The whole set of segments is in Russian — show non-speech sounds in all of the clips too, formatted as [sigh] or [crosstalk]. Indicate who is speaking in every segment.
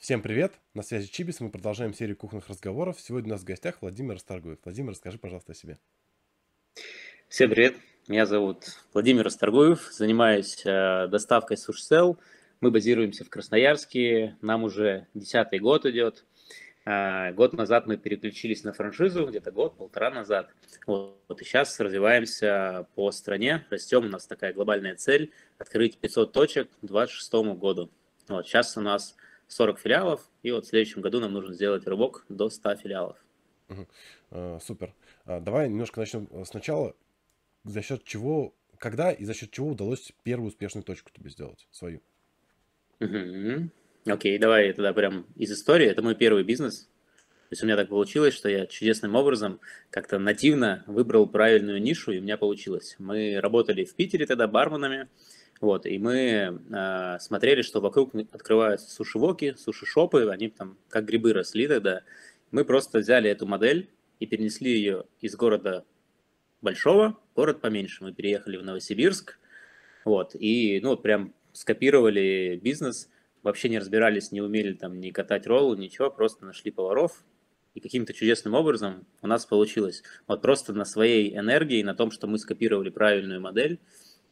Speaker 1: Всем привет! На связи Чибис. Мы продолжаем серию кухонных разговоров. Сегодня у нас в гостях Владимир Расторгуев. Владимир, расскажи, пожалуйста, о себе.
Speaker 2: Всем привет! Меня зовут Владимир Расторгуев. Занимаюсь э, доставкой сушсел. Мы базируемся в Красноярске. Нам уже десятый год идет. Э, год назад мы переключились на франшизу, где-то год-полтора назад. Вот, вот и сейчас развиваемся по стране. Растем. У нас такая глобальная цель – открыть 500 точек к 2026 году. Вот, сейчас у нас 40 филиалов, и вот в следующем году нам нужно сделать рывок до 100 филиалов.
Speaker 1: Угу. А, супер. А, давай немножко начнем сначала. За счет чего, когда и за счет чего удалось первую успешную точку тебе сделать, свою?
Speaker 2: Угу. Окей, давай тогда прям из истории. Это мой первый бизнес. То есть у меня так получилось, что я чудесным образом как-то нативно выбрал правильную нишу, и у меня получилось. Мы работали в Питере тогда барменами, вот, и мы э, смотрели, что вокруг открываются суши-воки, суши-шопы, они там как грибы росли тогда. Мы просто взяли эту модель и перенесли ее из города большого в город поменьше. Мы переехали в Новосибирск, вот, и, ну, прям скопировали бизнес, вообще не разбирались, не умели там ни катать роллы, ничего, просто нашли поваров, и каким-то чудесным образом у нас получилось. Вот просто на своей энергии, на том, что мы скопировали правильную модель,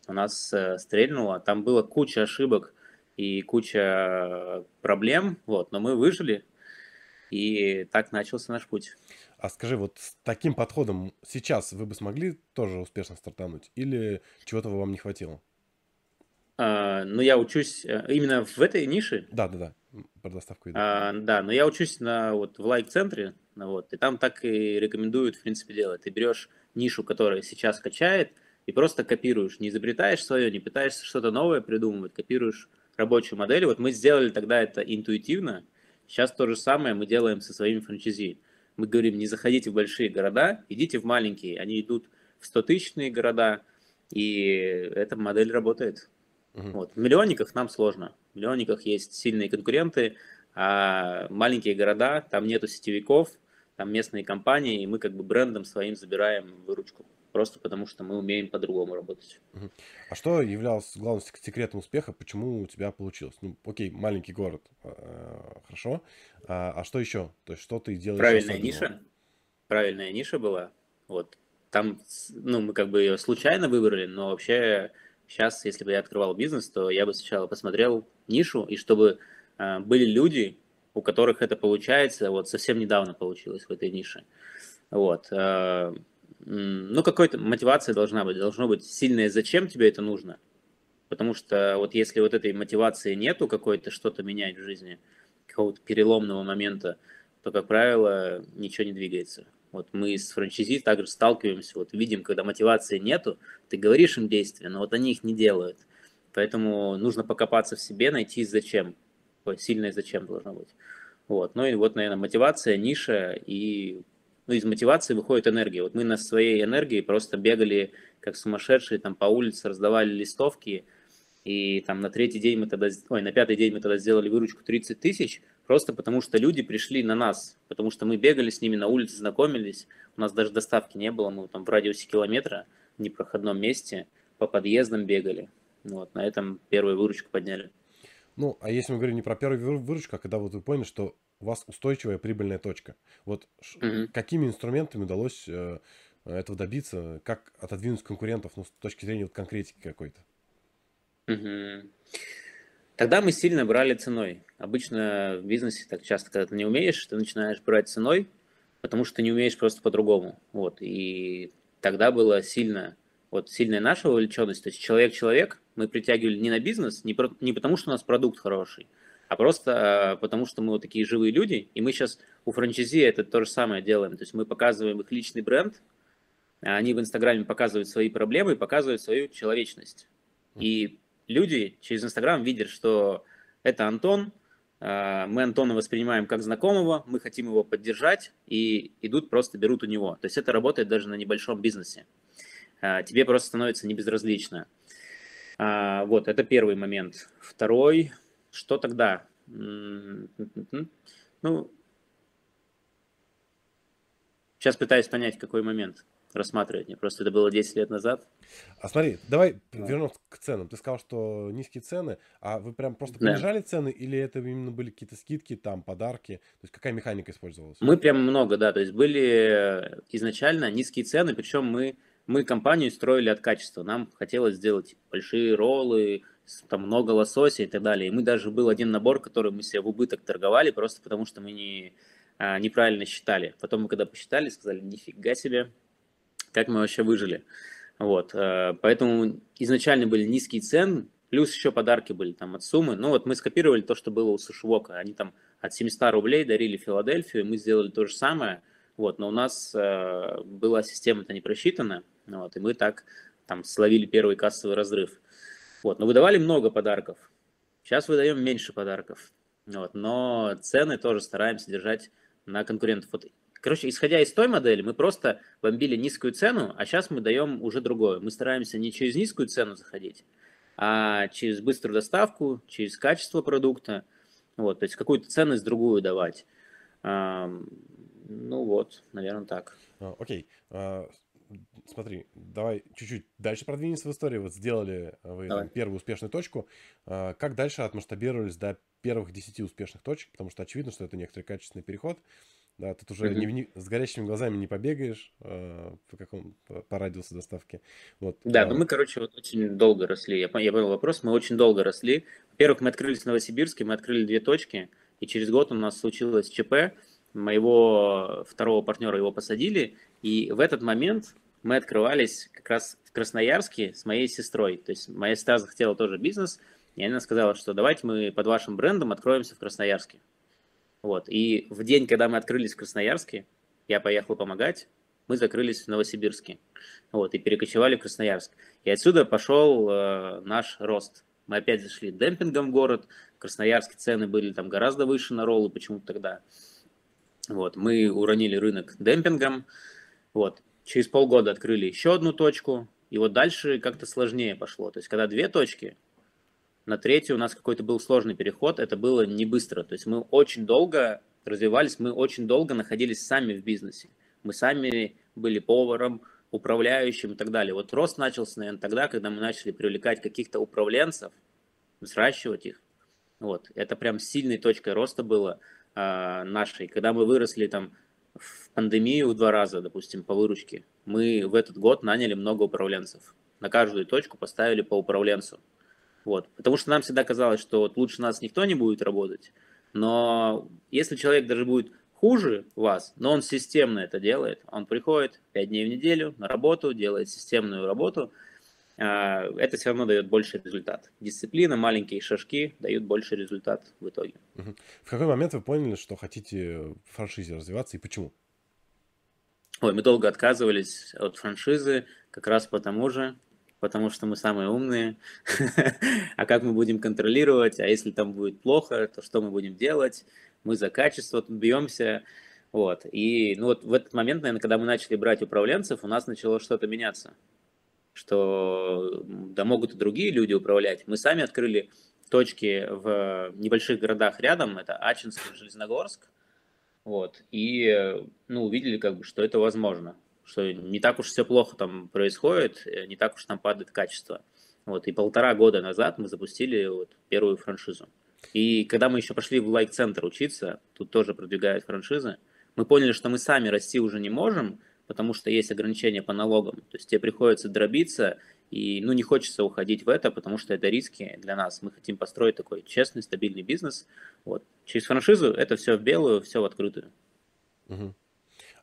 Speaker 2: у нас э, стрельнуло. Там было куча ошибок и куча проблем, вот, но мы выжили, и так начался наш путь.
Speaker 1: А скажи, вот с таким подходом сейчас вы бы смогли тоже успешно стартануть или чего-то вам не хватило?
Speaker 2: А, ну, я учусь э, именно в этой нише.
Speaker 1: Да, да, да, про доставку
Speaker 2: еды. А, да, но я учусь на, вот, в лайк-центре, вот, и там так и рекомендуют, в принципе, делать. Ты берешь нишу, которая сейчас качает, и просто копируешь, не изобретаешь свое, не пытаешься что-то новое придумывать, копируешь рабочую модель. Вот мы сделали тогда это интуитивно, сейчас то же самое мы делаем со своими франчайзи. Мы говорим, не заходите в большие города, идите в маленькие, они идут в 100-тысячные города, и эта модель работает. Угу. Вот. В миллионниках нам сложно. В миллионниках есть сильные конкуренты, а маленькие города, там нету сетевиков, там местные компании, и мы как бы брендом своим забираем выручку просто потому что мы умеем по-другому работать.
Speaker 1: А что являлось главным секретом успеха? Почему у тебя получилось? Ну, окей, маленький город, э, хорошо. А, а что еще? То есть что ты делаешь?
Speaker 2: Правильная ниша. Правильная ниша была. Вот там, ну, мы как бы ее случайно выбрали, но вообще сейчас, если бы я открывал бизнес, то я бы сначала посмотрел нишу, и чтобы были люди, у которых это получается, вот совсем недавно получилось в этой нише. Вот. Ну, какой-то мотивация должна быть, должно быть сильное, зачем тебе это нужно. Потому что вот если вот этой мотивации нету какой-то что-то менять в жизни, какого-то переломного момента, то, как правило, ничего не двигается. Вот мы с франчайзи также сталкиваемся, вот видим, когда мотивации нету, ты говоришь им действия, но вот они их не делают. Поэтому нужно покопаться в себе, найти зачем. Сильное зачем должно быть. Вот. Ну и вот, наверное, мотивация, ниша и ну, из мотивации выходит энергия. Вот мы на своей энергии просто бегали как сумасшедшие, там по улице раздавали листовки, и там на третий день мы тогда, ой, на пятый день мы тогда сделали выручку 30 тысяч, просто потому что люди пришли на нас, потому что мы бегали с ними на улице, знакомились, у нас даже доставки не было, мы там в радиусе километра, в непроходном месте, по подъездам бегали. Вот, на этом первую выручку подняли.
Speaker 1: Ну, а если мы говорим не про первую выручку, а когда вот вы поняли, что у вас устойчивая прибыльная точка. Вот угу. какими инструментами удалось э, этого добиться? Как отодвинуть конкурентов ну, с точки зрения вот, конкретики какой-то?
Speaker 2: Угу. Тогда мы сильно брали ценой. Обычно в бизнесе так часто, когда ты не умеешь, ты начинаешь брать ценой, потому что ты не умеешь просто по-другому. Вот. И тогда было сильно, вот сильная наша вовлеченность. То есть человек-человек мы притягивали не на бизнес, не, про, не потому что у нас продукт хороший, а просто э, потому, что мы вот такие живые люди, и мы сейчас у франчайзи это то же самое делаем. То есть мы показываем их личный бренд, а они в Инстаграме показывают свои проблемы и показывают свою человечность. И люди через Инстаграм видят, что это Антон, э, мы Антона воспринимаем как знакомого, мы хотим его поддержать, и идут просто берут у него. То есть это работает даже на небольшом бизнесе. Э, тебе просто становится небезразлично. Вот, это первый момент. Второй – что тогда? Ну, сейчас пытаюсь понять, какой момент. рассматривать. Мне просто это было 10 лет назад.
Speaker 1: А смотри, давай да. вернемся к ценам. Ты сказал, что низкие цены, а вы прям просто понижали да. цены или это именно были какие-то скидки, там, подарки? То есть какая механика использовалась?
Speaker 2: Мы прям много, да. То есть были изначально низкие цены, причем мы, мы компанию строили от качества. Нам хотелось сделать большие роллы, там много лосося и так далее. И мы даже был один набор, который мы себе в убыток торговали, просто потому что мы не, а, неправильно считали. Потом мы когда посчитали, сказали, нифига себе, как мы вообще выжили. Вот, э, поэтому изначально были низкие цены, плюс еще подарки были там от суммы. Ну вот мы скопировали то, что было у Сушвока. Они там от 700 рублей дарили Филадельфию, мы сделали то же самое. Вот, но у нас э, была система-то не просчитана, вот, и мы так там словили первый кассовый разрыв. Вот, но выдавали много подарков. Сейчас выдаем меньше подарков. Вот, но цены тоже стараемся держать на конкурентов. Вот Короче, исходя из той модели, мы просто бомбили низкую цену, а сейчас мы даем уже другое. Мы стараемся не через низкую цену заходить, а через быструю доставку, через качество продукта. Вот, то есть какую-то ценность другую давать. Ну вот, наверное, так.
Speaker 1: А, окей. А, смотри, давай чуть-чуть дальше продвинемся в истории. Вот сделали вы там, первую успешную точку. А, как дальше отмасштабировались до первых 10 успешных точек? Потому что очевидно, что это некоторый качественный переход. Да, тут уже mm-hmm. не, с горящими глазами не побегаешь э, по какому по, по радиусу доставки. Вот.
Speaker 2: Да, а... ну мы, короче, вот очень долго росли. Я, я понял вопрос. Мы очень долго росли. Во-первых, мы открылись в Новосибирске, мы открыли две точки, и через год у нас случилось ЧП. Моего второго партнера его посадили, и в этот момент мы открывались как раз в Красноярске с моей сестрой. То есть моя сестра захотела тоже бизнес, и она сказала, что давайте мы под вашим брендом откроемся в Красноярске. Вот. И в день, когда мы открылись в Красноярске, я поехал помогать, мы закрылись в Новосибирске. Вот, и перекочевали в Красноярск. И отсюда пошел э, наш рост. Мы опять зашли демпингом в город. В Красноярске цены были там гораздо выше на роллы почему-то тогда. Вот, мы уронили рынок демпингом. Вот. Через полгода открыли еще одну точку. И вот дальше как-то сложнее пошло. То есть, когда две точки, на третью у нас какой-то был сложный переход, это было не быстро. То есть мы очень долго развивались, мы очень долго находились сами в бизнесе. Мы сами были поваром, управляющим и так далее. Вот рост начался, наверное, тогда, когда мы начали привлекать каких-то управленцев, взращивать их. Вот. Это прям сильной точкой роста было э, нашей. Когда мы выросли там в пандемию в два раза, допустим, по выручке, мы в этот год наняли много управленцев. На каждую точку поставили по управленцу. Вот. Потому что нам всегда казалось, что вот лучше нас никто не будет работать. Но если человек даже будет хуже вас, но он системно это делает, он приходит 5 дней в неделю на работу, делает системную работу, а, это все равно дает больше результат. Дисциплина, маленькие шажки дают больше результат в итоге.
Speaker 1: В какой момент вы поняли, что хотите в франшизе развиваться и почему?
Speaker 2: Ой, мы долго отказывались от франшизы, как раз потому же, потому что мы самые умные. [laughs] а как мы будем контролировать? А если там будет плохо, то что мы будем делать? Мы за качество тут бьемся. Вот. И ну, вот в этот момент, наверное, когда мы начали брать управленцев, у нас начало что-то меняться. Что да могут и другие люди управлять. Мы сами открыли точки в небольших городах рядом, это Ачинск и Железногорск. Вот. И ну, увидели, как бы, что это возможно что не так уж все плохо там происходит, э, не так уж там падает качество. Вот, и полтора года назад мы запустили вот первую франшизу. И когда мы еще пошли в лайк-центр учиться, тут тоже продвигают франшизы, мы поняли, что мы сами расти уже не можем, потому что есть ограничения по налогам. То есть тебе приходится дробиться, и ну, не хочется уходить в это, потому что это риски для нас. Мы хотим построить такой честный, стабильный бизнес. Вот. Через франшизу это все в белую, все в открытую.
Speaker 1: Угу.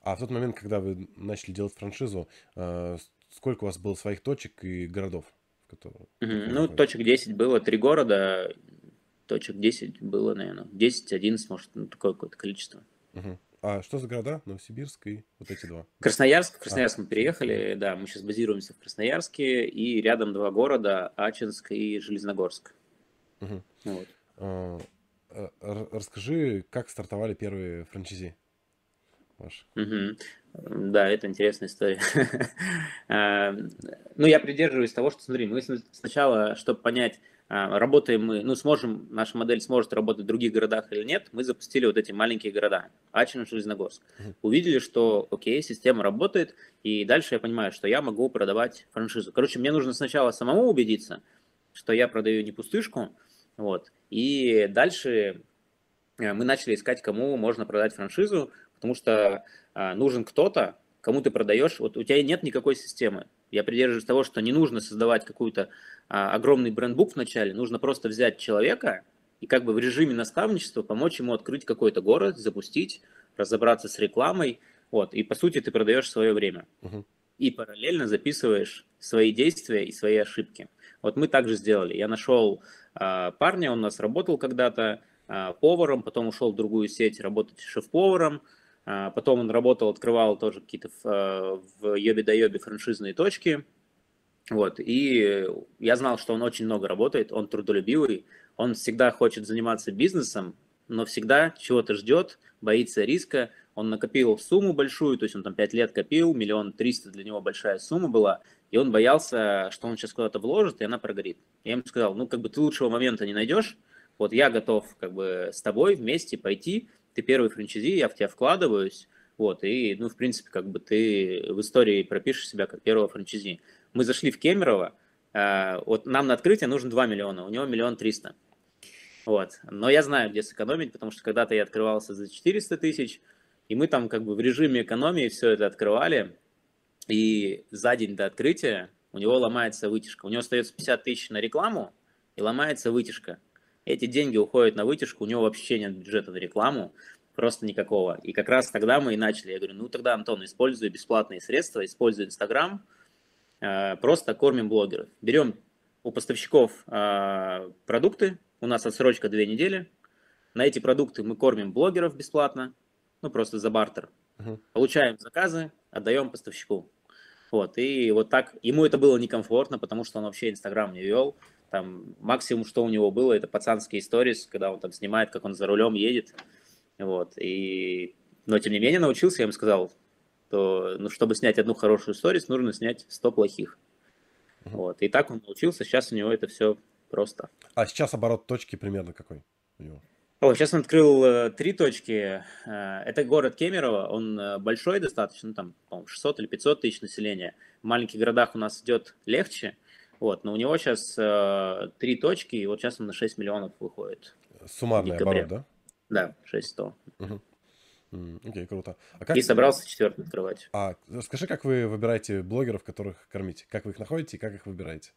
Speaker 1: А в тот момент, когда вы начали делать франшизу, э, сколько у вас было своих точек и городов?
Speaker 2: Которые... Угу. Ну, точек 10 было, три города, точек 10 было, наверное, 10-11, может, ну, такое какое-то количество.
Speaker 1: Угу. А что за города? Новосибирск и вот эти два?
Speaker 2: Красноярск. В Красноярск а. мы переехали, да, мы сейчас базируемся в Красноярске, и рядом два города, Ачинск и Железногорск.
Speaker 1: Угу. Вот. А, расскажи, как стартовали первые франчайзи?
Speaker 2: ваш. Угу. Да, это интересная история. [laughs] А, ну, я придерживаюсь того, что, смотри, мы сначала, чтобы понять, а, работаем мы, ну, сможем, наша модель сможет работать в других городах или нет, мы запустили вот эти маленькие города, Ачинов, Железногорск. Увидели, что, окей, система работает, и дальше я понимаю, что я могу продавать франшизу. Короче, мне нужно сначала самому убедиться, что я продаю не пустышку, вот, и дальше э, мы начали искать, кому можно продать франшизу, потому что а, нужен кто-то, кому ты продаешь, вот у тебя нет никакой системы. Я придерживаюсь того, что не нужно создавать какую-то а, огромный брендбук вначале, нужно просто взять человека и как бы в режиме наставничества помочь ему открыть какой-то город, запустить, разобраться с рекламой, вот, и по сути ты продаешь свое время. Угу. И параллельно записываешь свои действия и свои ошибки. Вот мы также сделали. Я нашел а, парня, он у нас работал когда-то а, поваром, потом ушел в другую сеть работать шеф-поваром, потом он работал, открывал тоже какие-то в, в Йоби да Йоби франшизные точки. Вот, и я знал, что он очень много работает, он трудолюбивый, он всегда хочет заниматься бизнесом, но всегда чего-то ждет, боится риска. Он накопил сумму большую, то есть он там 5 лет копил, миллион триста для него большая сумма была, и он боялся, что он сейчас куда-то вложит, и она прогорит. Я ему сказал, ну, как бы ты лучшего момента не найдешь, вот я готов как бы с тобой вместе пойти, ты первый франчайзи, я в тебя вкладываюсь, вот, и, ну, в принципе, как бы ты в истории пропишешь себя как первого франчайзи. Мы зашли в Кемерово, э, вот нам на открытие нужно 2 миллиона, у него миллион триста. Вот, но я знаю, где сэкономить, потому что когда-то я открывался за 400 тысяч, и мы там как бы в режиме экономии все это открывали, и за день до открытия у него ломается вытяжка. У него остается 50 тысяч на рекламу, и ломается вытяжка. Эти деньги уходят на вытяжку, у него вообще нет бюджета на рекламу, просто никакого. И как раз тогда мы и начали. Я говорю, ну тогда, Антон, используй бесплатные средства, используй Инстаграм, э, просто кормим блогеров. Берем у поставщиков э, продукты, у нас отсрочка две недели, на эти продукты мы кормим блогеров бесплатно, ну просто за бартер. Uh-huh. Получаем заказы, отдаем поставщику. Вот, и вот так, ему это было некомфортно, потому что он вообще Инстаграм не вел, там максимум, что у него было, это пацанские истории, когда он там снимает, как он за рулем едет. Вот. И... Но тем не менее научился, я ему сказал, то ну, чтобы снять одну хорошую историю, нужно снять 100 плохих. Угу. Вот. И так он научился, сейчас у него это все просто.
Speaker 1: А сейчас оборот точки примерно какой у него?
Speaker 2: О, сейчас он открыл э, три точки. Э, это город Кемерово, он э, большой достаточно, там, по 600 или 500 тысяч населения. В маленьких городах у нас идет легче, вот, но у него сейчас э, три точки, и вот сейчас он на 6 миллионов выходит.
Speaker 1: Суммарный оборот, да?
Speaker 2: Да, 6100.
Speaker 1: Угу. Окей, okay, круто.
Speaker 2: А как... И собрался четвертый открывать.
Speaker 1: А скажи, как вы выбираете блогеров, которых кормите? Как вы их находите и как их выбираете?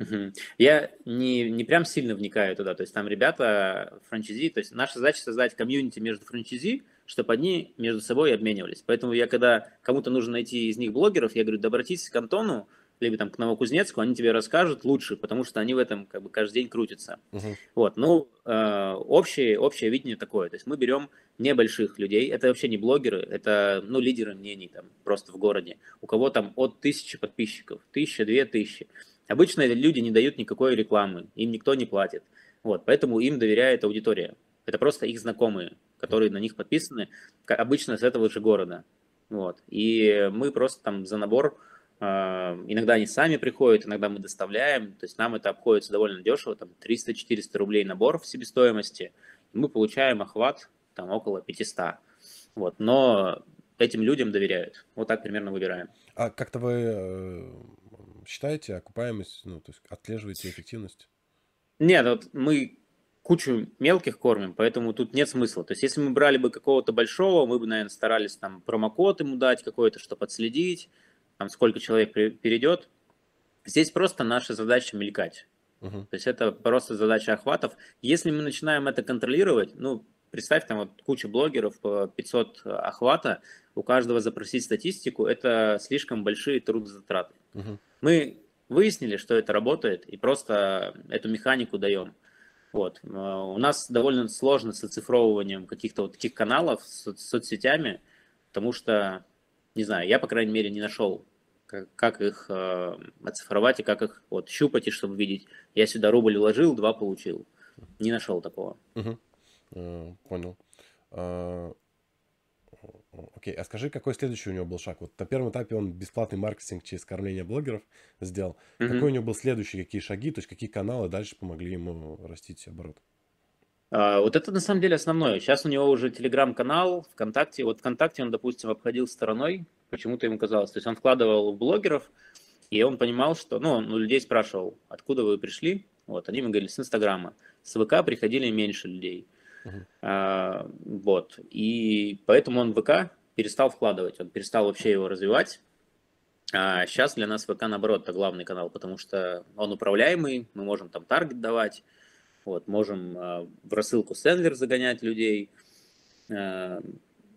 Speaker 2: Угу. Я не, не прям сильно вникаю туда. То есть там ребята франчайзи, то есть наша задача создать комьюнити между франчайзи, чтобы они между собой обменивались. Поэтому я, когда кому-то нужно найти из них блогеров, я говорю, да обратитесь к Антону, либо там к Новокузнецку, они тебе расскажут лучше, потому что они в этом как бы каждый день крутятся. Uh-huh. Вот, ну, э, общее, общее видение такое, то есть мы берем небольших людей, это вообще не блогеры, это, ну, лидеры мнений там просто в городе, у кого там от тысячи подписчиков, тысяча, две тысячи. Обычно люди не дают никакой рекламы, им никто не платит, вот, поэтому им доверяет аудитория. Это просто их знакомые, которые на них подписаны, обычно с этого же города. Вот. И мы просто там за набор иногда они сами приходят, иногда мы доставляем. То есть нам это обходится довольно дешево, там 300-400 рублей набор в себестоимости. И мы получаем охват там около 500. Вот. Но этим людям доверяют. Вот так примерно выбираем.
Speaker 1: А как-то вы э, считаете окупаемость, ну, то есть отслеживаете эффективность?
Speaker 2: Нет, вот мы кучу мелких кормим, поэтому тут нет смысла. То есть если мы брали бы какого-то большого, мы бы, наверное, старались там промокод ему дать какой-то, чтобы отследить там сколько человек перейдет. Здесь просто наша задача мелькать. Uh-huh. То есть это просто задача охватов. Если мы начинаем это контролировать, ну, представь, там вот куча блогеров по 500 охвата, у каждого запросить статистику, это слишком большие трудозатраты. Uh-huh. Мы выяснили, что это работает, и просто эту механику даем. Вот. У нас довольно сложно с оцифровыванием каких-то вот таких каналов с соцсетями, потому что, не знаю, я, по крайней мере, не нашел как, как их э, оцифровать и как их вот щупать, и чтобы видеть. Я сюда рубль вложил, два получил. Не нашел такого.
Speaker 1: Угу. Э, понял. А, Окей, а скажи, какой следующий у него был шаг? Вот на первом этапе он бесплатный маркетинг через кормление блогеров сделал. Угу. Какой у него был следующий, какие шаги, то есть какие каналы дальше помогли ему растить оборот?
Speaker 2: А, вот это на самом деле основное. Сейчас у него уже телеграм-канал, ВКонтакте. Вот ВКонтакте он, допустим, обходил стороной, почему-то ему казалось. То есть он вкладывал в блогеров, и он понимал, что, ну, он у людей спрашивал, откуда вы пришли. Вот, они ему говорили, с Инстаграма. С ВК приходили меньше людей. Uh-huh. А, вот. И поэтому он в ВК перестал вкладывать, он перестал вообще его развивать. А сейчас для нас ВК, наоборот, это главный канал, потому что он управляемый, мы можем там таргет давать, вот, можем э, в рассылку сендлер загонять людей. Э,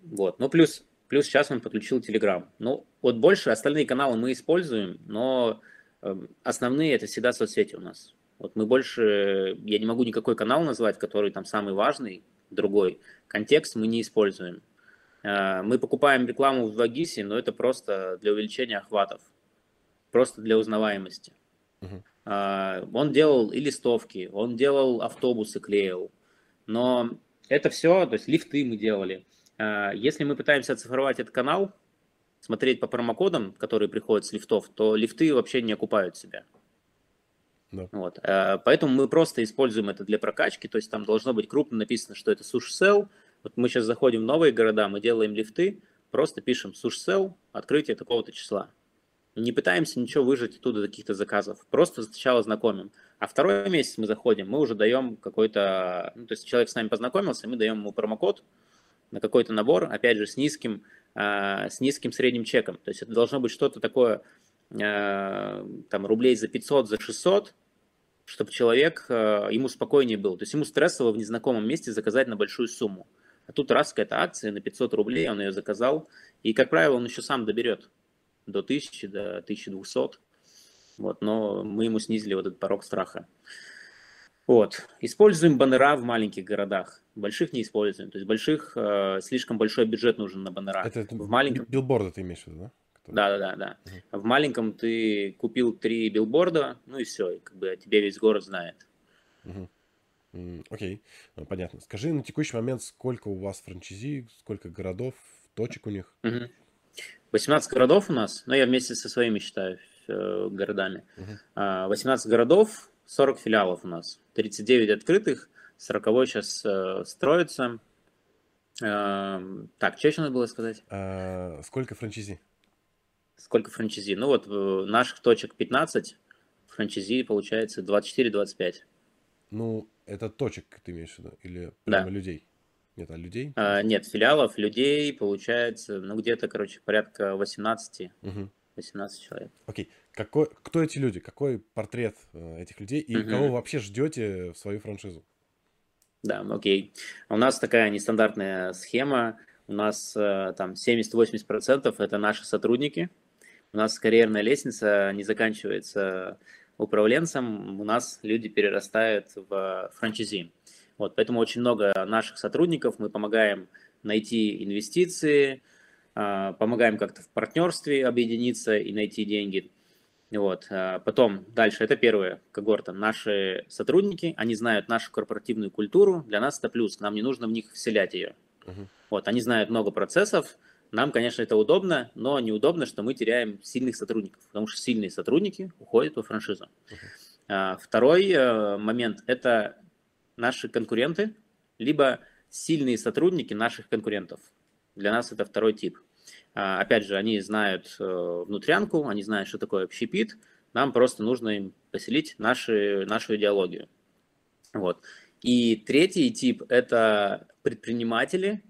Speaker 2: вот. Ну, плюс, плюс сейчас он подключил Telegram. Ну, вот больше остальные каналы мы используем, но э, основные это всегда соцсети у нас. Вот мы больше, я не могу никакой канал назвать, который там самый важный, другой. Контекст мы не используем. Мы покупаем рекламу в Вагисе, но это просто для увеличения охватов, просто для узнаваемости. Uh-huh. Он делал и листовки, он делал автобусы, клеил. Но это все, то есть лифты мы делали. А, если мы пытаемся оцифровать этот канал, смотреть по промокодам, которые приходят с лифтов, то лифты вообще не окупают себя. Да. Вот. А, поэтому мы просто используем это для прокачки, то есть там должно быть крупно написано, что это суши сел. Вот мы сейчас заходим в новые города, мы делаем лифты, просто пишем суши сел, открытие такого-то числа. Не пытаемся ничего выжать оттуда каких-то заказов. Просто сначала знакомим. А второй месяц мы заходим, мы уже даем какой-то... Ну, то есть человек с нами познакомился, мы даем ему промокод на какой-то набор, опять же, с низким, э, с низким средним чеком. То есть это должно быть что-то такое, э, там, рублей за 500, за 600, чтобы человек, э, ему спокойнее был. То есть ему стрессово в незнакомом месте заказать на большую сумму. А тут раз какая-то акция на 500 рублей, он ее заказал, и, как правило, он еще сам доберет до 1000, до 1200. Вот, но мы ему снизили вот этот порог страха. Вот. Используем баннера в маленьких городах. Больших не используем. То есть больших, э, слишком большой бюджет нужен на баннера.
Speaker 1: Это, в маленьком... билборды ты имеешь в виду, да?
Speaker 2: Да, да, да, да. Угу. В маленьком ты купил три билборда, ну и все, и как бы тебе весь город знает.
Speaker 1: Угу. Окей, ну, понятно. Скажи на текущий момент, сколько у вас франчайзи, сколько городов, точек у них?
Speaker 2: Угу. 18 городов у нас, но я вместе со своими считаю э, городами. Uh-huh. 18 городов, 40 филиалов у нас, 39 открытых, 40 сейчас э, строится. Э, так, что еще надо было сказать?
Speaker 1: А, сколько франчайзи?
Speaker 2: Сколько франчайзи? Ну вот э, наших точек 15, франчайзи получается 24-25.
Speaker 1: Ну, это точек ты имеешь в виду? Или прямо
Speaker 2: да.
Speaker 1: людей? Нет, а людей?
Speaker 2: А, нет, филиалов, людей получается, ну, где-то, короче, порядка 18. Угу. 18 человек.
Speaker 1: Окей. Какой, кто эти люди? Какой портрет этих людей? И угу. кого вообще ждете в свою франшизу?
Speaker 2: Да, окей. У нас такая нестандартная схема. У нас э, там 70-80% это наши сотрудники. У нас карьерная лестница не заканчивается управленцем. У нас люди перерастают в франчайзи. Вот, поэтому очень много наших сотрудников мы помогаем найти инвестиции, а, помогаем как-то в партнерстве объединиться и найти деньги. Вот. А, потом, дальше, это первая когорта. Наши сотрудники, они знают нашу корпоративную культуру, для нас это плюс, нам не нужно в них вселять ее. Uh-huh. Вот, они знают много процессов, нам, конечно, это удобно, но неудобно, что мы теряем сильных сотрудников, потому что сильные сотрудники уходят во франшизу. Uh-huh. Второй э, момент – это наши конкуренты, либо сильные сотрудники наших конкурентов. Для нас это второй тип. А, опять же, они знают э, внутрянку, они знают, что такое общепит, нам просто нужно им поселить наши, нашу идеологию. Вот. И третий тип – это предприниматели,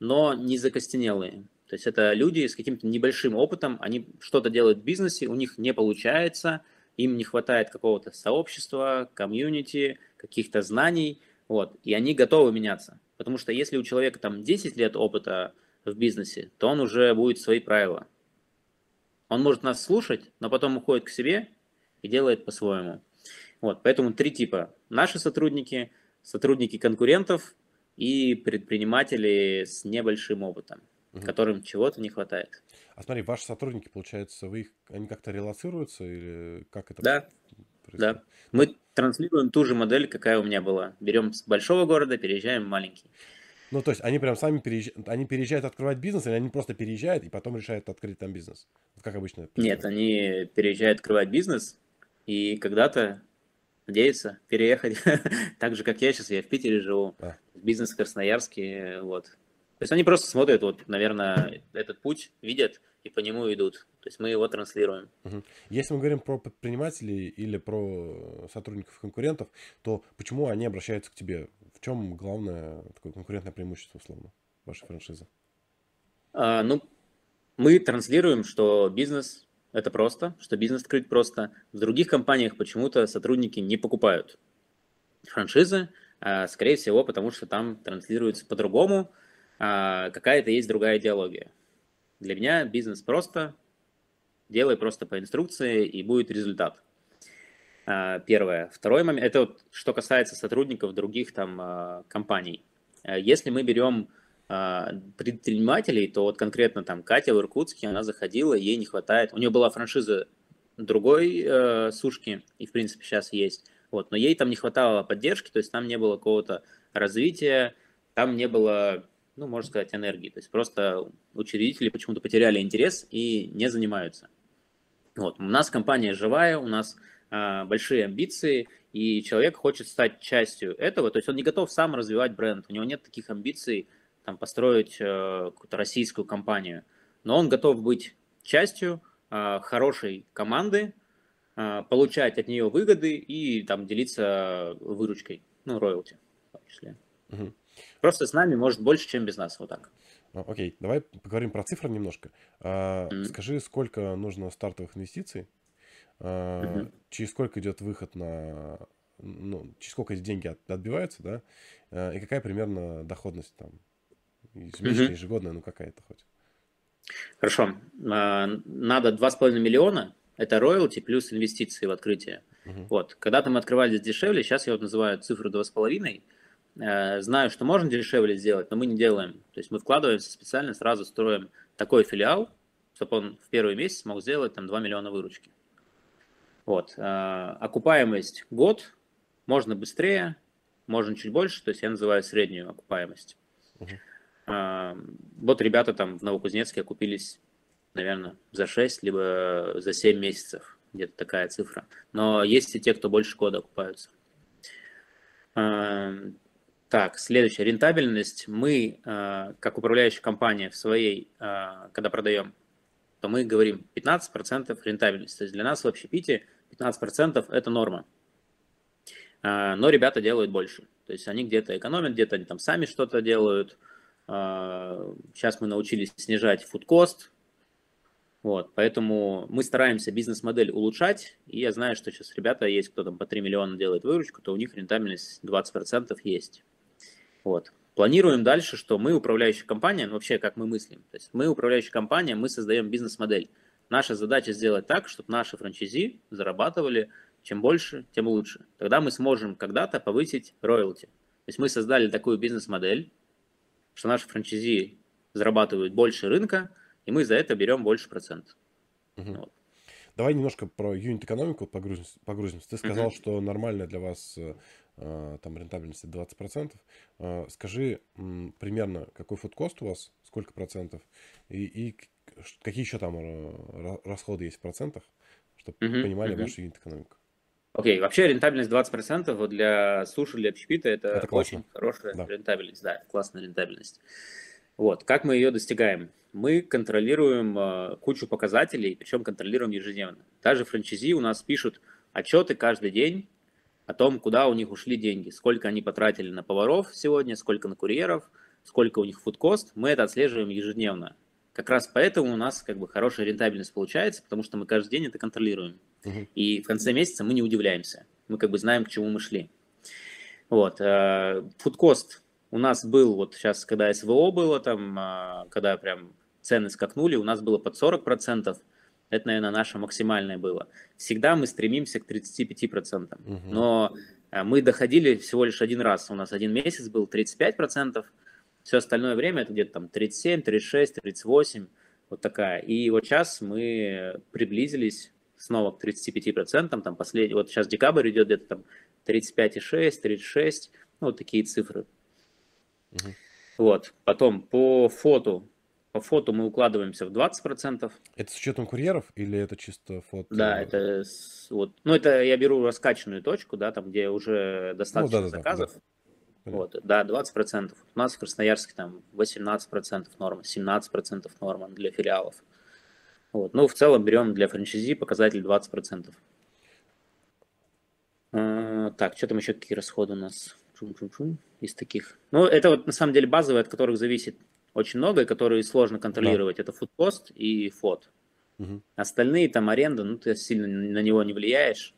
Speaker 2: но не закостенелые. То есть это люди с каким-то небольшим опытом, они что-то делают в бизнесе, у них не получается, им не хватает какого-то сообщества, комьюнити, каких-то знаний, вот, и они готовы меняться. Потому что если у человека там 10 лет опыта в бизнесе, то он уже будет свои правила. Он может нас слушать, но потом уходит к себе и делает по-своему. Вот, поэтому три типа. Наши сотрудники, сотрудники конкурентов и предприниматели с небольшим опытом, угу. которым чего-то не хватает.
Speaker 1: А смотри, ваши сотрудники, получается, вы их, они как-то релацируются или как это?
Speaker 2: Да, происходит? да. Мы транслируем ту же модель, какая у меня была. Берем с большого города, переезжаем в маленький.
Speaker 1: Ну, то есть они прям сами переезжают, они переезжают открывать бизнес, или они просто переезжают и потом решают открыть там бизнес? Как обычно?
Speaker 2: Нет, они переезжают открывать бизнес, и когда-то надеются переехать, [laughs] так же, как я сейчас, я в Питере живу, а. бизнес в Красноярске, вот. То есть они просто смотрят, вот, наверное, этот путь, видят и по нему идут. То есть мы его транслируем.
Speaker 1: Угу. Если мы говорим про предпринимателей или про сотрудников конкурентов, то почему они обращаются к тебе? В чем главное такое конкурентное преимущество, условно, вашей франшизы?
Speaker 2: А, ну, мы транслируем, что бизнес – это просто, что бизнес открыть просто. В других компаниях почему-то сотрудники не покупают франшизы, а, скорее всего, потому что там транслируется по-другому, а, какая-то есть другая идеология. Для меня бизнес просто, делай просто по инструкции, и будет результат. А, первое. Второй момент, это вот, что касается сотрудников других там а, компаний. А, если мы берем предпринимателей, то вот конкретно там Катя в Иркутске, она заходила, ей не хватает, у нее была франшиза другой э, сушки, и в принципе сейчас есть, вот, но ей там не хватало поддержки, то есть там не было какого-то развития, там не было ну, можно сказать, энергии. То есть просто учредители почему-то потеряли интерес и не занимаются. Вот. У нас компания живая, у нас а, большие амбиции, и человек хочет стать частью этого. То есть он не готов сам развивать бренд, у него нет таких амбиций там, построить э, какую-то российскую компанию. Но он готов быть частью э, хорошей команды, э, получать от нее выгоды и там делиться выручкой, ну, роялти в том числе. Угу. Просто с нами может больше, чем без нас, вот так.
Speaker 1: А, окей, давай поговорим про цифры немножко. mm-hmm. Скажи, сколько нужно стартовых инвестиций, mm-hmm. через сколько идет выход на, ну, через сколько эти деньги отбиваются, да, и какая примерно доходность там, ежемесячная, mm-hmm. ежегодная, ну какая-то хоть.
Speaker 2: Хорошо, надо 2,5 миллиона, это роялти плюс инвестиции в открытие. Uh-huh. Вот, когда-то мы открывали дешевле, сейчас я вот называю цифру 2,5, Э, знаю, что можно дешевле сделать, но мы не делаем. То есть мы вкладываемся специально, сразу строим такой филиал, чтобы он в первый месяц мог сделать там 2 миллиона выручки. Вот. Э, окупаемость год, можно быстрее, можно чуть больше, то есть я называю среднюю окупаемость. Uh-huh. Вот ребята там в Новокузнецке окупились, наверное, за 6, либо за 7 месяцев, где-то такая цифра. Но есть и те, кто больше года окупаются. Так, следующая, рентабельность. Мы, э, как управляющая компания в своей, э, когда продаем, то мы говорим 15% рентабельность. То есть для нас в общепите 15% это норма. Э, но ребята делают больше. То есть они где-то экономят, где-то они там сами что-то делают. Сейчас мы научились снижать фудкост. Вот, поэтому мы стараемся бизнес-модель улучшать. И я знаю, что сейчас ребята есть, кто там по 3 миллиона делает выручку, то у них рентабельность 20% есть. Вот. Планируем дальше, что мы управляющая компания, ну, вообще как мы мыслим. То есть мы управляющая компания, мы создаем бизнес-модель. Наша задача сделать так, чтобы наши франчайзи зарабатывали чем больше, тем лучше. Тогда мы сможем когда-то повысить роялти. То есть мы создали такую бизнес-модель, что наши франчайзи зарабатывают больше рынка, и мы за это берем больше процентов.
Speaker 1: Угу. Вот. Давай немножко про юнит-экономику погрузимся. погрузимся. Ты сказал, угу. что нормально для вас э, там рентабельности 20%. А, скажи примерно, какой фудкост у вас, сколько процентов, и, и какие еще там а, расходы есть в процентах, чтобы uh-huh, понимали uh-huh. вашу юнит-экономику.
Speaker 2: Окей, okay. вообще рентабельность 20% вот для суши, для общепита это, это очень хорошая да. рентабельность, да, классная рентабельность. Вот, как мы ее достигаем? Мы контролируем э, кучу показателей, причем контролируем ежедневно. Даже франчайзи у нас пишут отчеты каждый день о том, куда у них ушли деньги, сколько они потратили на поваров сегодня, сколько на курьеров, сколько у них фудкост, мы это отслеживаем ежедневно. Как раз поэтому у нас как бы хорошая рентабельность получается, потому что мы каждый день это контролируем. Uh-huh. И в конце месяца мы не удивляемся. Мы как бы знаем, к чему мы шли. Вот. Э, фудкост у нас был, вот сейчас, когда СВО было, там, а, когда прям цены скакнули, у нас было под 40%. Это, наверное, наше максимальное было. Всегда мы стремимся к 35%. Угу. Но э, мы доходили всего лишь один раз. У нас один месяц был 35%. Все остальное время это где-то там 37, 36, 38. Вот такая. И вот сейчас мы приблизились снова к 35%. Там последний, вот сейчас декабрь идет где-то там 35,6, 36. Ну, вот такие цифры.
Speaker 1: Угу.
Speaker 2: Вот. Потом по фото. По фото мы укладываемся в 20%.
Speaker 1: Это с учетом курьеров или это чисто фото?
Speaker 2: Да, это вот. Ну, это я беру раскачанную точку, да, там, где уже достаточно ну, да, заказов. Да, да. Вот, да, 20%. У нас в Красноярске там 18% норма, 17% норма для филиалов. Вот. Ну, в целом берем для франчайзи показатель 20%. А, так, что там еще какие расходы у нас? Чум-чум-чум. Из таких. Ну, это вот на самом деле базовые, от которых зависит очень много, и которые сложно контролировать. Да. Это фудкост и фот. Угу. Остальные там аренда, ну, ты сильно на него не влияешь.